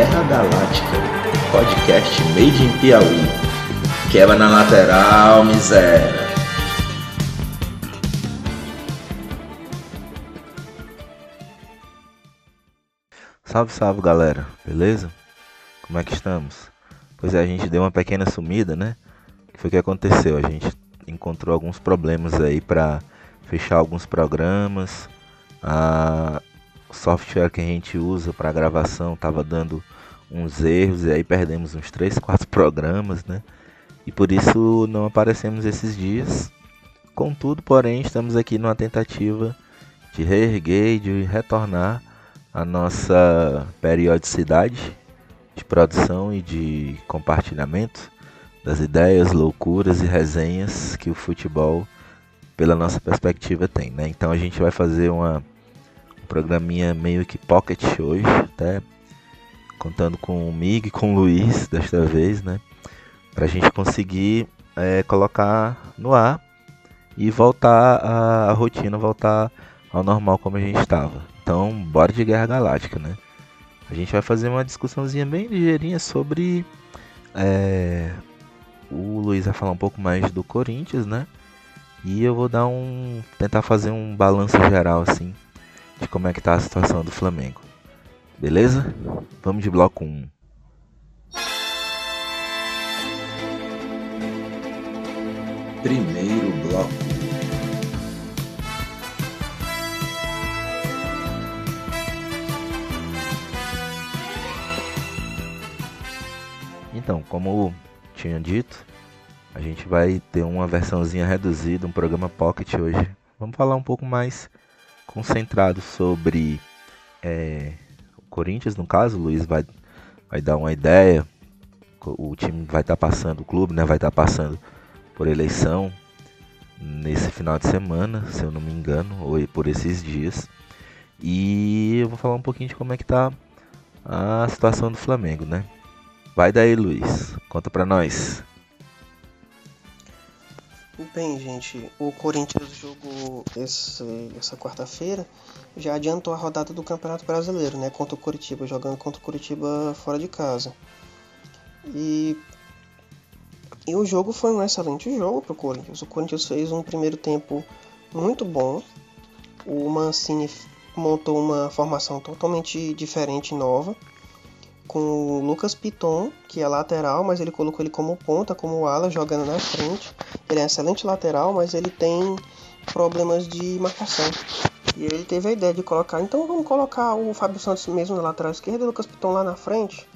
Guerra Galáctica, podcast made in Piauí. Quebra na lateral, miséria. Salve, salve galera, beleza? Como é que estamos? Pois é, a gente deu uma pequena sumida, né? O que foi que aconteceu? A gente encontrou alguns problemas aí para fechar alguns programas. A o software que a gente usa para gravação tava dando uns erros e aí perdemos uns 3, 4 programas, né? E por isso não aparecemos esses dias. Contudo, porém, estamos aqui numa tentativa de reerguer e de retornar a nossa periodicidade de produção e de compartilhamento das ideias, loucuras e resenhas que o futebol, pela nossa perspectiva, tem. Né? Então a gente vai fazer uma, um programinha meio que pocket hoje, até contando com o Mig e com o Luiz desta vez, né? Para a gente conseguir é, colocar no ar e voltar a rotina, voltar ao normal como a gente estava. Então, bora de Guerra Galáctica, né? A gente vai fazer uma discussãozinha bem ligeirinha sobre. É, o Luiz vai falar um pouco mais do Corinthians, né? E eu vou dar um. tentar fazer um balanço geral, assim, de como é que tá a situação do Flamengo. Beleza? Vamos de bloco 1. Primeiro bloco. Então, como tinha dito, a gente vai ter uma versãozinha reduzida, um programa pocket hoje. Vamos falar um pouco mais concentrado sobre é, o Corinthians, no caso, o Luiz vai, vai dar uma ideia. O time vai estar tá passando, o clube né, vai estar tá passando por eleição nesse final de semana, se eu não me engano, ou por esses dias. E eu vou falar um pouquinho de como é que tá a situação do Flamengo, né? Vai daí, Luiz. Conta pra nós. Bem, gente, o Corinthians jogou esse, essa quarta-feira, já adiantou a rodada do Campeonato Brasileiro, né? Contra o Curitiba, jogando contra o Curitiba fora de casa. E, e o jogo foi um excelente jogo para o Corinthians. O Corinthians fez um primeiro tempo muito bom. O Mancini montou uma formação totalmente diferente, nova com o Lucas Piton, que é lateral, mas ele colocou ele como ponta, como ala, jogando na frente. Ele é um excelente lateral, mas ele tem problemas de marcação. E ele teve a ideia de colocar, então vamos colocar o Fábio Santos mesmo na lateral esquerda e o Lucas Piton lá na frente.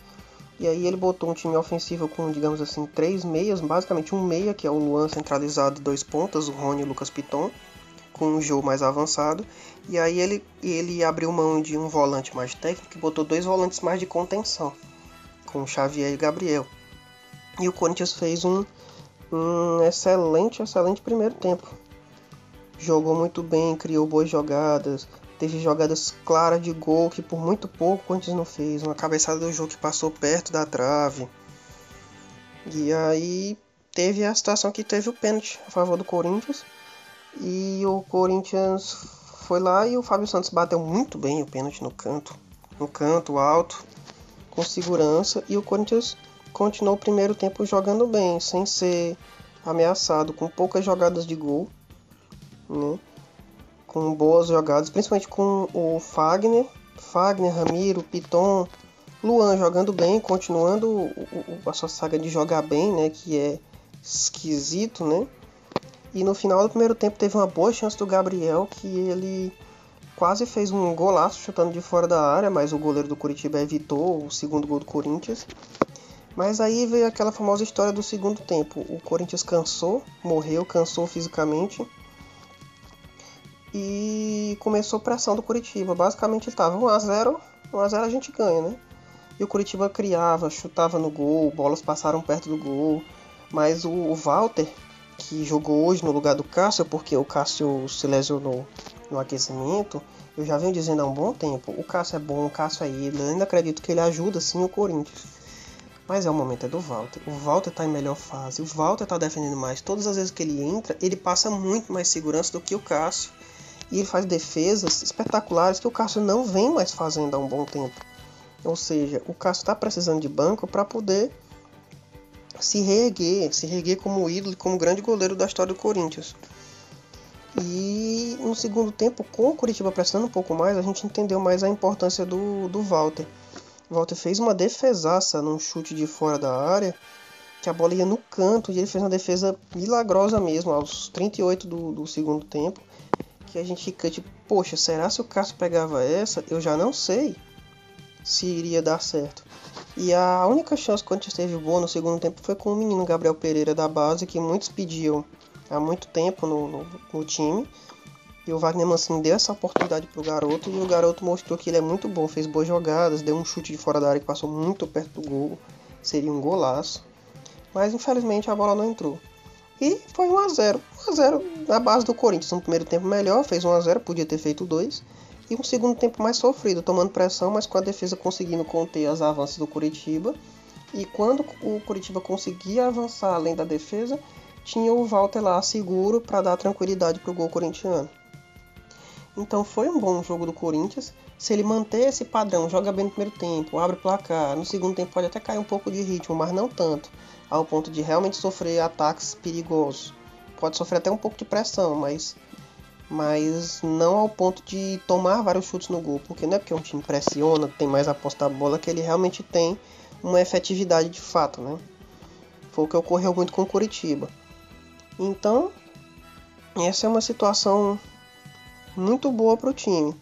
E aí ele botou um time ofensivo com, digamos assim, três meias, basicamente um meia, que é o Luan centralizado, dois pontas, o Rony e o Lucas Piton com um jogo mais avançado. E aí ele, ele abriu mão de um volante mais técnico e botou dois volantes mais de contenção, com Xavier e Gabriel. E o Corinthians fez um, um excelente, excelente primeiro tempo. Jogou muito bem, criou boas jogadas, teve jogadas claras de gol que por muito pouco o Corinthians não fez. Uma cabeçada do jogo que passou perto da trave. E aí teve a situação que teve o pênalti a favor do Corinthians e o Corinthians foi lá e o Fábio Santos bateu muito bem o pênalti no canto, no canto alto, com segurança. E o Corinthians continuou o primeiro tempo jogando bem, sem ser ameaçado, com poucas jogadas de gol, né? com boas jogadas, principalmente com o Fagner, Fagner, Ramiro, Piton, Luan jogando bem, continuando a sua saga de jogar bem, né? Que é esquisito, né? E no final do primeiro tempo teve uma boa chance do Gabriel, que ele quase fez um golaço chutando de fora da área, mas o goleiro do Curitiba evitou o segundo gol do Corinthians. Mas aí veio aquela famosa história do segundo tempo. O Corinthians cansou, morreu, cansou fisicamente. E começou a pressão do Curitiba. Basicamente estava 1x0, 1x0 a gente ganha, né? E o Curitiba criava, chutava no gol, bolas passaram perto do gol. Mas o Walter, que jogou hoje no lugar do Cássio, porque o Cássio se lesionou no aquecimento, eu já venho dizendo há um bom tempo, o Cássio é bom, o Cássio é ídolo, eu ainda acredito que ele ajuda sim o Corinthians. Mas é o momento é do Walter. O Walter está em melhor fase, o Walter está defendendo mais. Todas as vezes que ele entra, ele passa muito mais segurança do que o Cássio. E ele faz defesas espetaculares que o Cássio não vem mais fazendo há um bom tempo. Ou seja, o Cássio está precisando de banco para poder se reerguer, se reerguer como ídolo, como grande goleiro da história do Corinthians. E no segundo tempo, com o Curitiba pressionando um pouco mais, a gente entendeu mais a importância do, do Walter. O Walter fez uma defesaça num chute de fora da área, que a bola ia no canto, e ele fez uma defesa milagrosa mesmo, aos 38 do, do segundo tempo. Que a gente fica tipo, poxa, será se o Cássio pegava essa? Eu já não sei se iria dar certo. E a única chance que o Corinthians teve boa no segundo tempo foi com o menino Gabriel Pereira da base, que muitos pediam há muito tempo no, no, no time. E o Wagner Mancini deu essa oportunidade pro garoto e o garoto mostrou que ele é muito bom, fez boas jogadas, deu um chute de fora da área que passou muito perto do gol, seria um golaço. Mas infelizmente a bola não entrou. E foi 1 a 0 1 a 0 na base do Corinthians. No primeiro tempo melhor, fez 1 a 0 podia ter feito 2. E um segundo tempo mais sofrido, tomando pressão, mas com a defesa conseguindo conter as avanços do Curitiba. E quando o Curitiba conseguia avançar além da defesa, tinha o Walter lá seguro para dar tranquilidade para o gol corintiano. Então foi um bom jogo do Corinthians. Se ele manter esse padrão, joga bem no primeiro tempo, abre placar, no segundo tempo pode até cair um pouco de ritmo, mas não tanto, ao ponto de realmente sofrer ataques perigosos. Pode sofrer até um pouco de pressão, mas mas não ao ponto de tomar vários chutes no gol, porque não é porque um time pressiona, tem mais aposta da bola que ele realmente tem uma efetividade de fato, né? Foi o que ocorreu muito com o Curitiba. Então, essa é uma situação muito boa para o time.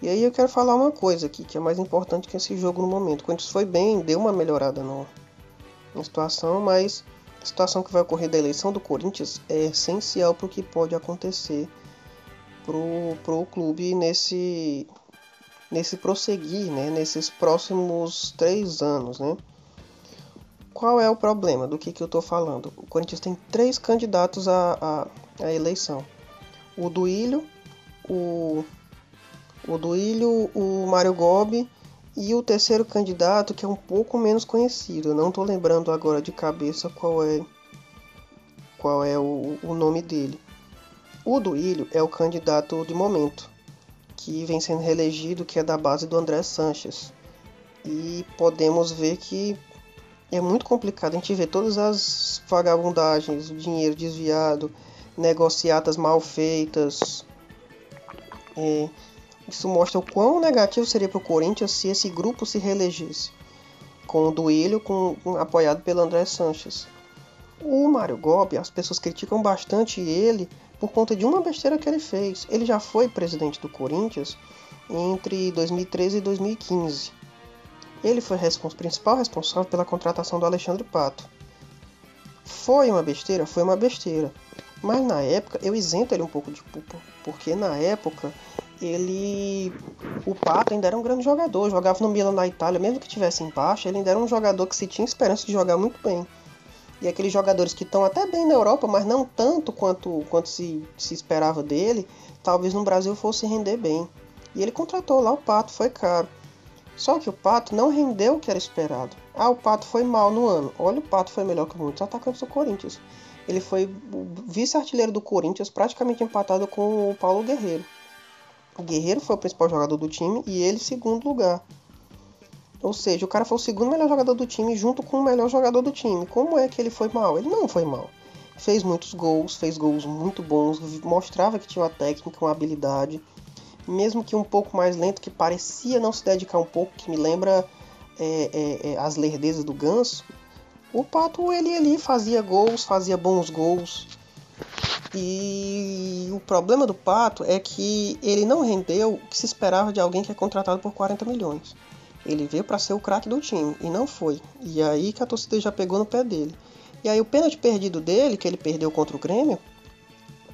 E aí eu quero falar uma coisa aqui, que é mais importante que esse jogo no momento. O Corinthians foi bem, deu uma melhorada no, na situação, mas a situação que vai ocorrer da eleição do Corinthians é essencial para o que pode acontecer pro, pro clube nesse, nesse prosseguir, né, nesses próximos três anos, né? Qual é o problema do que, que eu estou falando? O Corinthians tem três candidatos à, à, à eleição. O Duílio, o, o Duílio, o Mário Gobi e o terceiro candidato que é um pouco menos conhecido. Eu não estou lembrando agora de cabeça qual é qual é o, o nome dele. O Duílio é o candidato de momento, que vem sendo reelegido, que é da base do André Sanches. E podemos ver que é muito complicado. A gente vê todas as vagabundagens, o dinheiro desviado, negociatas mal feitas. É, isso mostra o quão negativo seria para o Corinthians se esse grupo se reelegesse. Com o Duílio com, com, apoiado pelo André Sanches. O Mário Gobi, as pessoas criticam bastante ele por conta de uma besteira que ele fez. Ele já foi presidente do Corinthians entre 2013 e 2015. Ele foi o principal responsável pela contratação do Alexandre Pato. Foi uma besteira? Foi uma besteira. Mas na época eu isento ele um pouco de culpa, porque na época ele. O Pato ainda era um grande jogador, jogava no Milan na Itália, mesmo que tivesse em baixa, ele ainda era um jogador que se tinha esperança de jogar muito bem. E aqueles jogadores que estão até bem na Europa, mas não tanto quanto, quanto se, se esperava dele, talvez no Brasil fosse render bem. E ele contratou lá o Pato, foi caro. Só que o Pato não rendeu o que era esperado. Ah, o Pato foi mal no ano. Olha, o Pato foi melhor que muitos atacantes do Corinthians. Ele foi vice-artilheiro do Corinthians, praticamente empatado com o Paulo Guerreiro. O Guerreiro foi o principal jogador do time e ele segundo lugar. Ou seja, o cara foi o segundo melhor jogador do time junto com o melhor jogador do time. Como é que ele foi mal? Ele não foi mal. Fez muitos gols, fez gols muito bons, mostrava que tinha uma técnica, uma habilidade mesmo que um pouco mais lento, que parecia não se dedicar um pouco, que me lembra é, é, é, as lerdezas do Ganso, o Pato ele ali fazia gols, fazia bons gols. E o problema do Pato é que ele não rendeu o que se esperava de alguém que é contratado por 40 milhões. Ele veio para ser o craque do time e não foi. E aí que a torcida já pegou no pé dele. E aí o pênalti perdido dele, que ele perdeu contra o Grêmio,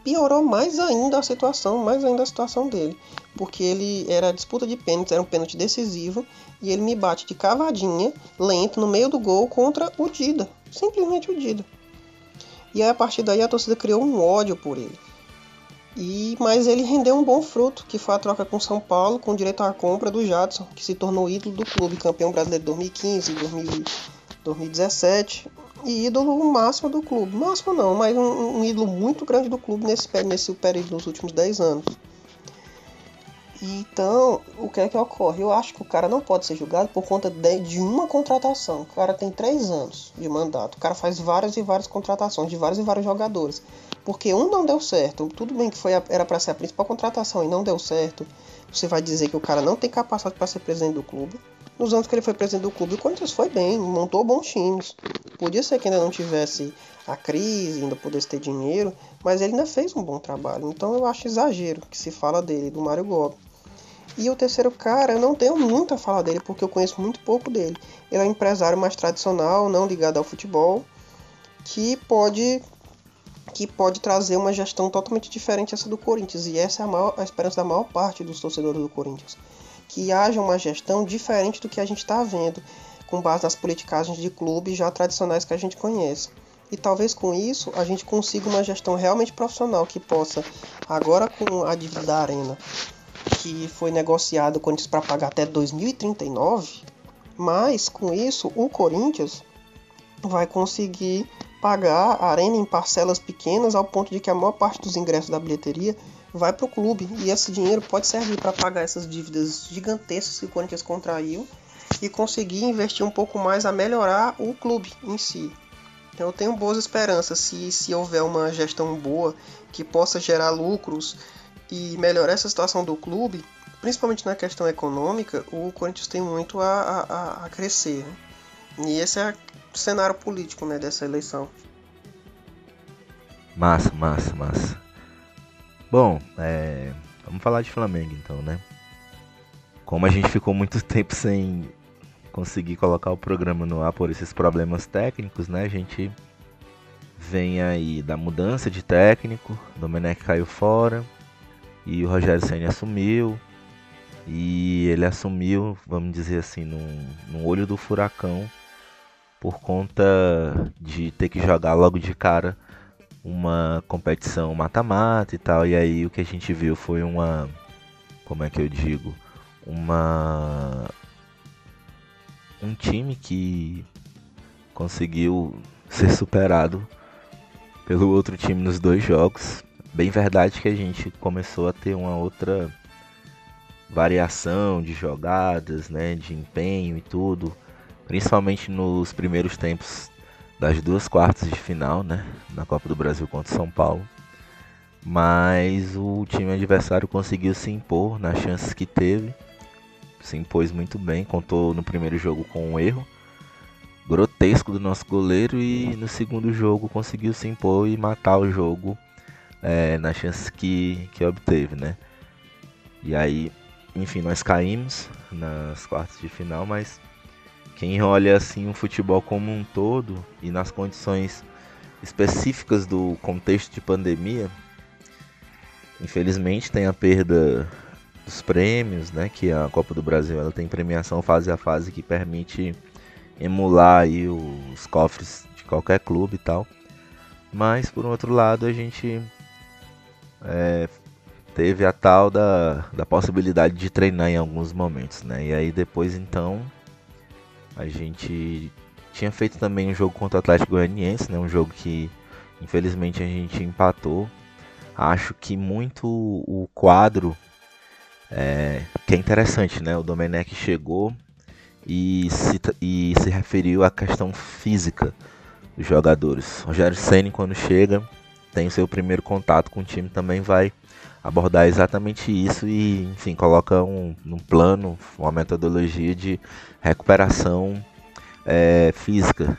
piorou mais ainda a situação, mais ainda a situação dele. Porque ele era disputa de pênaltis, era um pênalti decisivo, e ele me bate de cavadinha, lento, no meio do gol contra o Dida. Simplesmente o Dida. E aí, a partir daí a torcida criou um ódio por ele. E, mas ele rendeu um bom fruto, que foi a troca com São Paulo, com direito à compra do Jadson, que se tornou ídolo do clube, campeão brasileiro 2015 e 2017 e ídolo máximo do clube. Máximo não, mas um, um ídolo muito grande do clube nesse, nesse período dos últimos 10 anos. Então, o que é que ocorre? Eu acho que o cara não pode ser julgado por conta de, de, uma contratação. O cara tem três anos de mandato. O cara faz várias e várias contratações de vários e vários jogadores. Porque um não deu certo. Tudo bem que foi a, era para ser a principal contratação e não deu certo. Você vai dizer que o cara não tem capacidade para ser presidente do clube. Nos anos que ele foi presidente do clube, o Corinthians foi bem, montou bons times. Podia ser que ainda não tivesse a crise, ainda pudesse ter dinheiro, mas ele ainda fez um bom trabalho. Então eu acho exagero que se fala dele, do Mário Gobi. E o terceiro cara, eu não tenho muito a falar dele porque eu conheço muito pouco dele. Ele é um empresário mais tradicional, não ligado ao futebol, que pode que pode trazer uma gestão totalmente diferente essa do Corinthians. E essa é a, maior, a esperança da maior parte dos torcedores do Corinthians que haja uma gestão diferente do que a gente está vendo, com base nas politicagens de clubes já tradicionais que a gente conhece. E talvez com isso a gente consiga uma gestão realmente profissional que possa, agora com a dívida da Arena, que foi negociado com para pagar até 2039, mas com isso o Corinthians vai conseguir pagar a Arena em parcelas pequenas ao ponto de que a maior parte dos ingressos da bilheteria vai para o clube e esse dinheiro pode servir para pagar essas dívidas gigantescas que o Corinthians contraiu e conseguir investir um pouco mais a melhorar o clube em si. Então eu tenho boas esperanças se, se houver uma gestão boa que possa gerar lucros e melhorar essa situação do clube, principalmente na questão econômica, o Corinthians tem muito a, a, a crescer. Né? E esse é o cenário político né, dessa eleição. Massa, massa, massa. Bom, é, vamos falar de Flamengo então, né? Como a gente ficou muito tempo sem conseguir colocar o programa no ar por esses problemas técnicos, né? A gente vem aí da mudança de técnico, Domenech caiu fora e o Rogério Senna assumiu. E ele assumiu, vamos dizer assim, no, olho do furacão por conta de ter que jogar logo de cara uma competição mata-mata e tal. E aí o que a gente viu foi uma. Como é que eu digo? Uma. Um time que conseguiu ser superado pelo outro time nos dois jogos. Bem verdade que a gente começou a ter uma outra variação de jogadas, né, de empenho e tudo, principalmente nos primeiros tempos das duas quartas de final, né, na Copa do Brasil contra o São Paulo. Mas o time adversário conseguiu se impor nas chances que teve. Se impôs muito bem, contou no primeiro jogo com um erro grotesco do nosso goleiro e no segundo jogo conseguiu se impor e matar o jogo é, nas chances que, que obteve, né? E aí, enfim, nós caímos nas quartas de final, mas quem olha assim o futebol como um todo e nas condições específicas do contexto de pandemia, infelizmente tem a perda dos prêmios, né? Que a Copa do Brasil ela tem premiação fase a fase que permite emular aí os cofres de qualquer clube e tal. Mas por outro lado a gente é, teve a tal da, da possibilidade de treinar em alguns momentos, né? E aí depois então a gente tinha feito também um jogo contra o Atlético Goianiense, né? Um jogo que infelizmente a gente empatou. Acho que muito o quadro é, que é interessante, né? O Domenech chegou e se, e se referiu à questão física dos jogadores. Rogério Ceni quando chega tem o seu primeiro contato com o time também vai abordar exatamente isso e, enfim, coloca um, um plano, uma metodologia de recuperação é, física,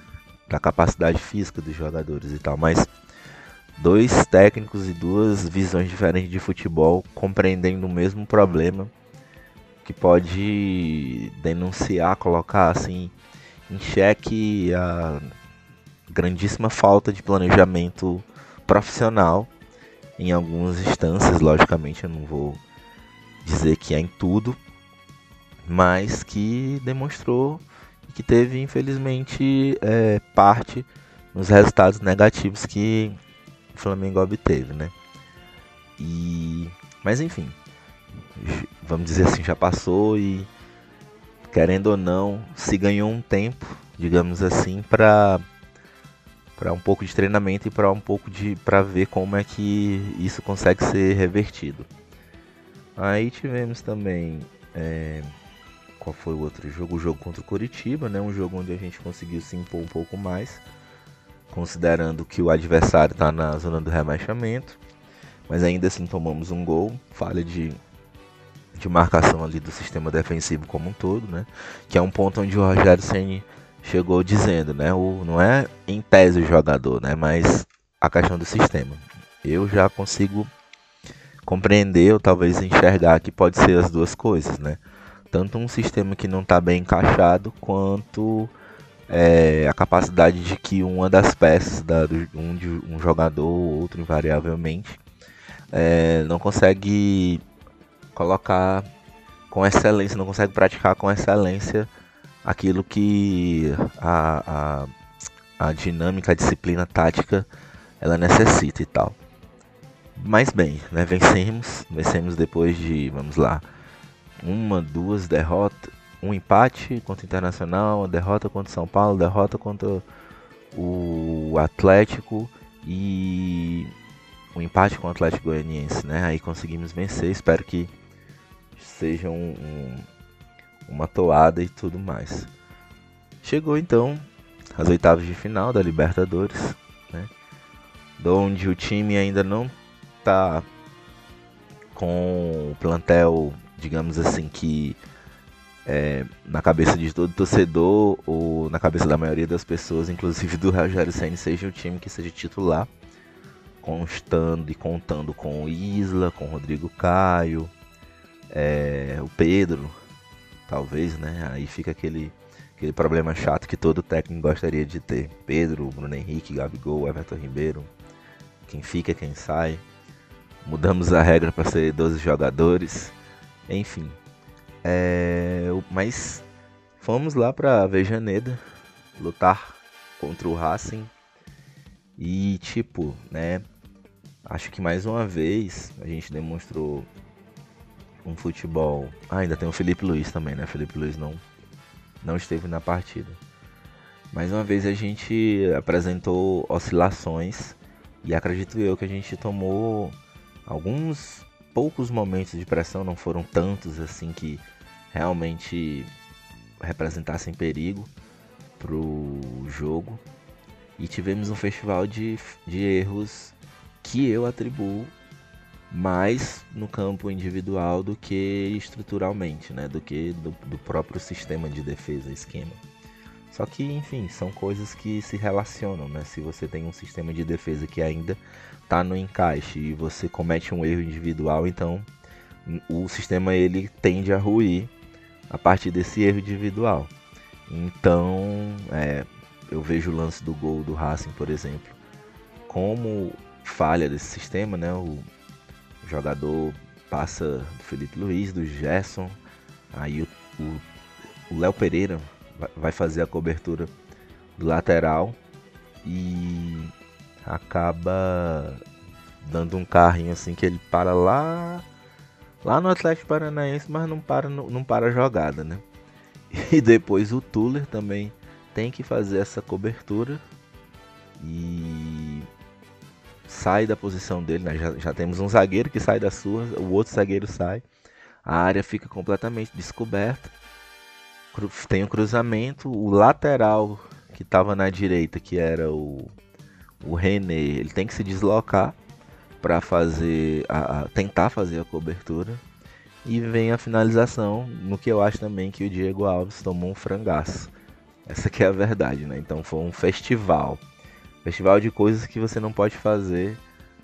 da capacidade física dos jogadores e tal. Mas dois técnicos e duas visões diferentes de futebol compreendendo o mesmo problema que pode denunciar, colocar assim em xeque a grandíssima falta de planejamento profissional em algumas instâncias, logicamente eu não vou dizer que é em tudo, mas que demonstrou que teve infelizmente é, parte nos resultados negativos que o Flamengo obteve, né? E mas enfim, vamos dizer assim, já passou e querendo ou não, se ganhou um tempo, digamos assim, para para um pouco de treinamento e para um pouco de para ver como é que isso consegue ser revertido. Aí tivemos também. É, qual foi o outro jogo? O jogo contra o Curitiba, né? Um jogo onde a gente conseguiu se impor um pouco mais, considerando que o adversário está na zona do rebaixamento. Mas ainda assim tomamos um gol, falha de, de marcação ali do sistema defensivo como um todo, né? Que é um ponto onde o Rogério Ceni chegou dizendo, né? O, não é em tese o jogador, né? Mas a questão do sistema. Eu já consigo compreender ou talvez enxergar que pode ser as duas coisas, né? Tanto um sistema que não está bem encaixado, quanto é, a capacidade de que uma das peças, da, um, de, um jogador ou outro invariavelmente, é, não consegue colocar com excelência, não consegue praticar com excelência aquilo que a, a, a dinâmica, a disciplina tática ela necessita e tal. Mas bem, né, vencemos, vencemos depois de, vamos lá, uma, duas derrotas, um empate contra o Internacional, uma derrota contra o São Paulo, derrota contra o Atlético e um empate com o Atlético Goianiense, né? Aí conseguimos vencer, espero que seja um, um, uma toada e tudo mais. Chegou então as oitavas de final da Libertadores, né? Onde o time ainda não tá com o plantel, digamos assim, que é, na cabeça de todo torcedor ou na cabeça da maioria das pessoas, inclusive do Rogério Senna, seja um time que seja titular, constando e contando com o Isla, com o Rodrigo Caio, é, o Pedro, talvez, né? Aí fica aquele, aquele problema chato que todo técnico gostaria de ter. Pedro, Bruno Henrique, Gabigol, Everton Ribeiro, quem fica, quem sai. Mudamos a regra para ser 12 jogadores. Enfim. É, mas fomos lá para Vejaneda lutar contra o Racing. E tipo, né? Acho que mais uma vez a gente demonstrou um futebol. Ah, ainda tem o Felipe Luiz também, né? Felipe Luiz não, não esteve na partida. Mais uma vez a gente apresentou oscilações e acredito eu que a gente tomou alguns poucos momentos de pressão, não foram tantos assim que realmente representassem perigo pro jogo. E tivemos um festival de, de erros que eu atribuo mais no campo individual do que estruturalmente, né? Do que do, do próprio sistema de defesa, esquema. Só que, enfim, são coisas que se relacionam, né? Se você tem um sistema de defesa que ainda está no encaixe e você comete um erro individual, então o sistema ele tende a ruir a partir desse erro individual. Então, é, eu vejo o lance do gol do Racing, por exemplo, como falha desse sistema, né? O jogador passa do Felipe Luiz, do Gerson, aí o Léo Pereira vai fazer a cobertura do lateral e acaba dando um carrinho assim que ele para lá lá no Atlético Paranaense, mas não para não para a jogada, né? E depois o Tuller também tem que fazer essa cobertura e sai da posição dele, né? já, já temos um zagueiro que sai da sua, o outro zagueiro sai, a área fica completamente descoberta, tem um cruzamento, o lateral que estava na direita, que era o, o René, ele tem que se deslocar para fazer a, a, tentar fazer a cobertura e vem a finalização, no que eu acho também que o Diego Alves tomou um frangaço. Essa que é a verdade, né? Então foi um festival. Festival de coisas que você não pode fazer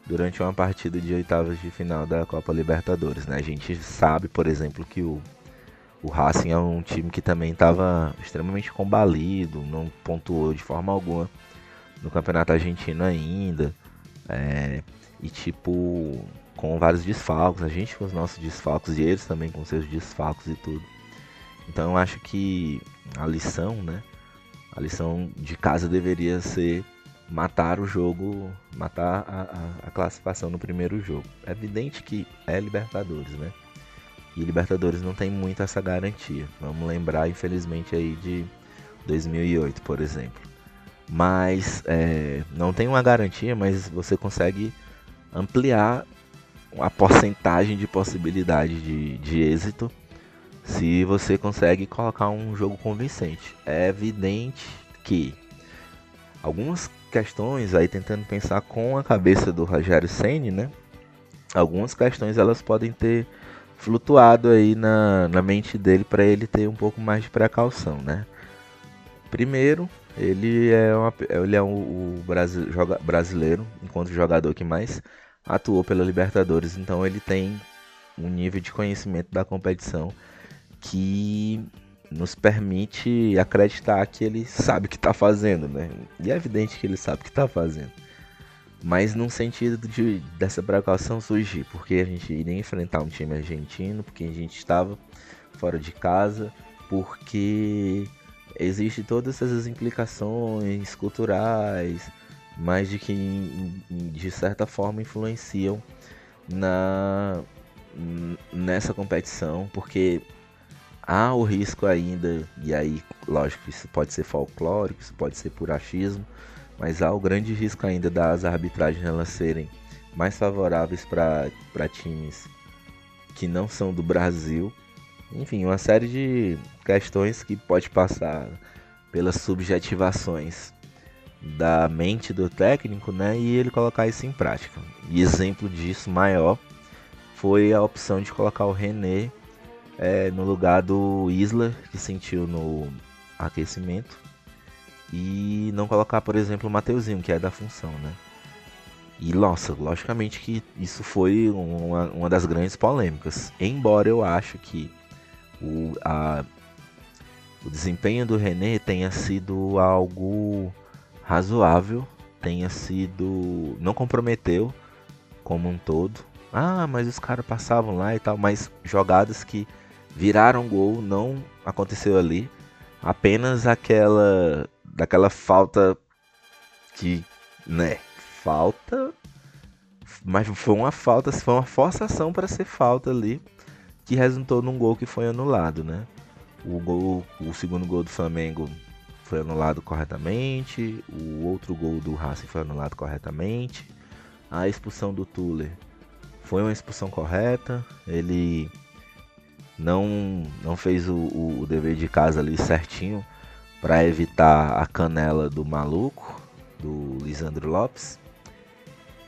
durante uma partida de oitavas de final da Copa Libertadores, né? A gente sabe, por exemplo, que o o Racing é um time que também estava extremamente combalido, não pontuou de forma alguma no Campeonato Argentino ainda. É, e tipo, com vários desfalques, a gente com os nossos desfalques e eles também com seus desfalques e tudo. Então eu acho que a lição, né? A lição de casa deveria ser matar o jogo, matar a, a, a classificação no primeiro jogo. É evidente que é Libertadores, né? E Libertadores não tem muito essa garantia. Vamos lembrar, infelizmente, aí de 2008, por exemplo. Mas é, não tem uma garantia, mas você consegue ampliar a porcentagem de possibilidade de, de êxito se você consegue colocar um jogo convincente. É evidente que algumas questões aí tentando pensar com a cabeça do Rogério Ceni, né? Algumas questões elas podem ter flutuado aí na, na mente dele para ele ter um pouco mais de precaução, né? Primeiro, ele é, uma, ele é o, o joga, brasileiro, enquanto jogador que mais atuou pela Libertadores, então ele tem um nível de conhecimento da competição que nos permite acreditar que ele sabe o que está fazendo, né? E é evidente que ele sabe o que está fazendo. Mas num sentido de dessa precaução surgir, porque a gente iria enfrentar um time argentino, porque a gente estava fora de casa, porque existe todas essas implicações culturais, mas de que de certa forma influenciam na nessa competição, porque há o risco ainda, e aí, lógico, isso pode ser folclórico, isso pode ser por achismo, mas há o grande risco ainda das arbitragens elas serem mais favoráveis para times que não são do Brasil. Enfim, uma série de questões que pode passar pelas subjetivações da mente do técnico, né, e ele colocar isso em prática. E exemplo disso maior foi a opção de colocar o René é, no lugar do Isla, que sentiu no aquecimento, e não colocar, por exemplo, o Mateuzinho, que é da função, né? E nossa, logicamente que isso foi uma, uma das grandes polêmicas. Embora eu acho que o, a, o desempenho do René tenha sido algo razoável, tenha sido. não comprometeu como um todo. Ah, mas os caras passavam lá e tal, mas jogadas que viraram gol, não aconteceu ali. Apenas aquela daquela falta que, né, falta, mas foi uma falta, foi uma forçação para ser falta ali, que resultou num gol que foi anulado, né? O gol, o segundo gol do Flamengo foi anulado corretamente, o outro gol do Racing foi anulado corretamente. A expulsão do Tuller foi uma expulsão correta, ele não, não fez o, o, dever de casa ali certinho para evitar a canela do maluco, do Lisandro Lopes.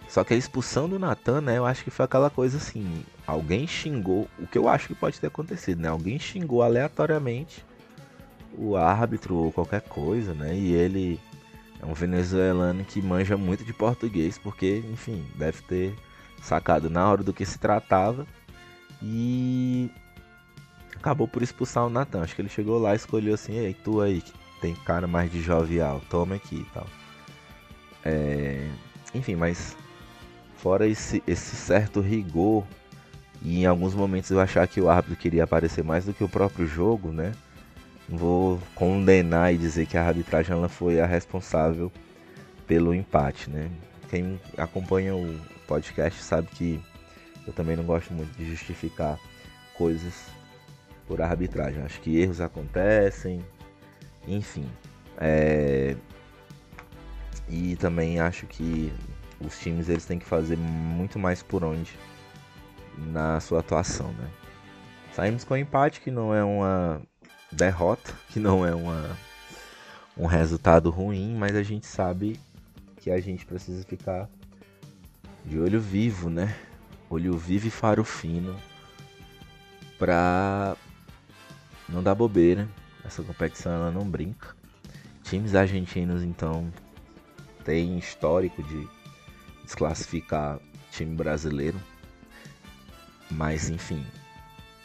Só que a expulsão do Natan, né? Eu acho que foi aquela coisa assim. Alguém xingou. O que eu acho que pode ter acontecido, né? Alguém xingou aleatoriamente o árbitro ou qualquer coisa, né? E ele é um venezuelano que manja muito de português, porque, enfim, deve ter sacado na hora do que se tratava. E acabou por expulsar o Natan. Acho que ele chegou lá e escolheu assim, ei, tu aí, que tem cara mais de jovial, toma aqui e tal. É... Enfim, mas fora esse, esse certo rigor, e em alguns momentos eu achar que o árbitro queria aparecer mais do que o próprio jogo, né? Vou condenar e dizer que a arbitragem ela foi a responsável pelo empate, né? Quem acompanha o podcast sabe que eu também não gosto muito de justificar coisas por arbitragem. Acho que erros acontecem, enfim. É... E também acho que os times eles têm que fazer muito mais por onde na sua atuação, né? Saímos com empate, que não é uma derrota, que não é uma, um resultado ruim, mas a gente sabe que a gente precisa ficar de olho vivo, né? Olho vivo e faro fino para não dá bobeira. Essa competição ela não brinca. Times argentinos então têm histórico de desclassificar time brasileiro. Mas enfim,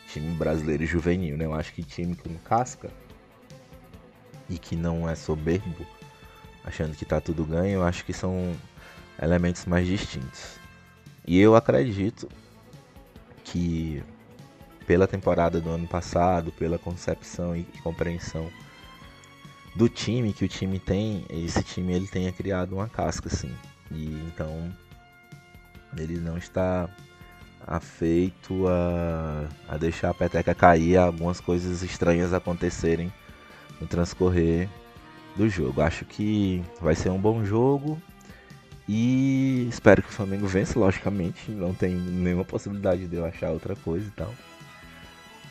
time brasileiro juvenil, né? Eu acho que time com casca e que não é soberbo, achando que tá tudo ganho, eu acho que são elementos mais distintos. E eu acredito que pela temporada do ano passado, pela concepção e compreensão do time que o time tem, esse time ele tenha criado uma casca assim. E então ele não está afeito a, a deixar a peteca cair, algumas coisas estranhas acontecerem no transcorrer do jogo. Acho que vai ser um bom jogo E espero que o Flamengo vença, logicamente. Não tem nenhuma possibilidade de eu achar outra coisa e tal.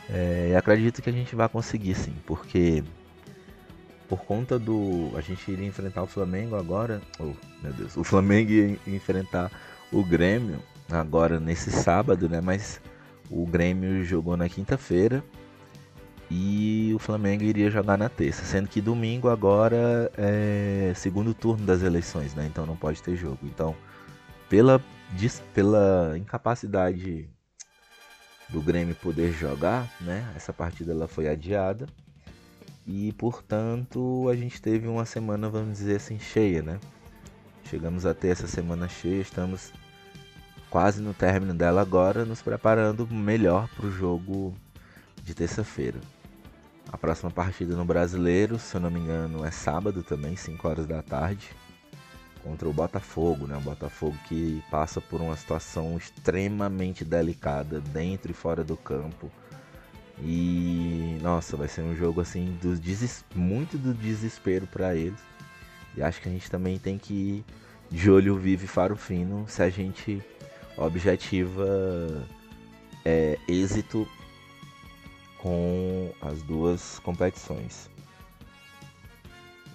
É, acredito que a gente vai conseguir sim, porque por conta do. A gente iria enfrentar o Flamengo agora. Oh, meu Deus. O Flamengo ia enfrentar o Grêmio agora nesse sábado, né? Mas o Grêmio jogou na quinta-feira e o Flamengo iria jogar na terça, sendo que domingo agora é segundo turno das eleições, né? Então não pode ter jogo. Então, pela, pela incapacidade do Grêmio poder jogar, né? Essa partida ela foi adiada e, portanto, a gente teve uma semana, vamos dizer assim, cheia, né? Chegamos a ter essa semana cheia, estamos quase no término dela agora, nos preparando melhor para o jogo de terça-feira. A próxima partida no Brasileiro, se eu não me engano, é sábado também, 5 horas da tarde, contra o Botafogo, né? O Botafogo que passa por uma situação extremamente delicada dentro e fora do campo. E nossa, vai ser um jogo assim do deses... muito do desespero para eles. E acho que a gente também tem que ir de olho vivo e faro fino se a gente objetiva é, êxito com as duas competições.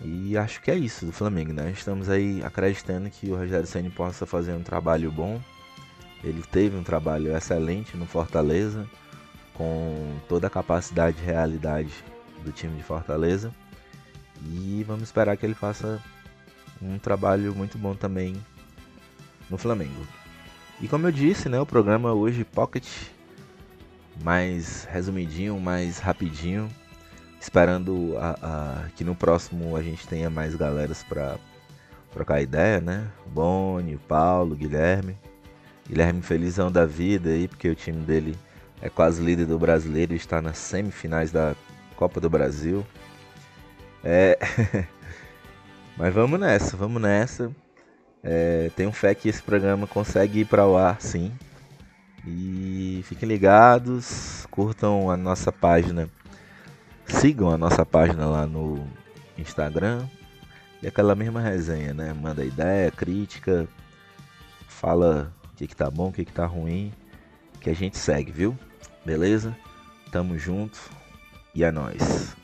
E acho que é isso do Flamengo, né? Estamos aí acreditando que o Rogério Ceni possa fazer um trabalho bom. Ele teve um trabalho excelente no Fortaleza, com toda a capacidade e realidade do time de Fortaleza. E vamos esperar que ele faça um trabalho muito bom também no Flamengo. E como eu disse, né, o programa hoje Pocket mais resumidinho, mais rapidinho, esperando a, a, que no próximo a gente tenha mais galeras para trocar ideia, né? Boni, Paulo, Guilherme. Guilherme felizão da vida aí, porque o time dele é quase líder do brasileiro e está nas semifinais da Copa do Brasil. É. Mas vamos nessa, vamos nessa. É, tenho fé que esse programa consegue ir para o ar, sim. E fiquem ligados, curtam a nossa página, sigam a nossa página lá no Instagram. E aquela mesma resenha, né? Manda ideia, crítica, fala o que, que tá bom, o que, que tá ruim, que a gente segue, viu? Beleza? Tamo junto e é nóis.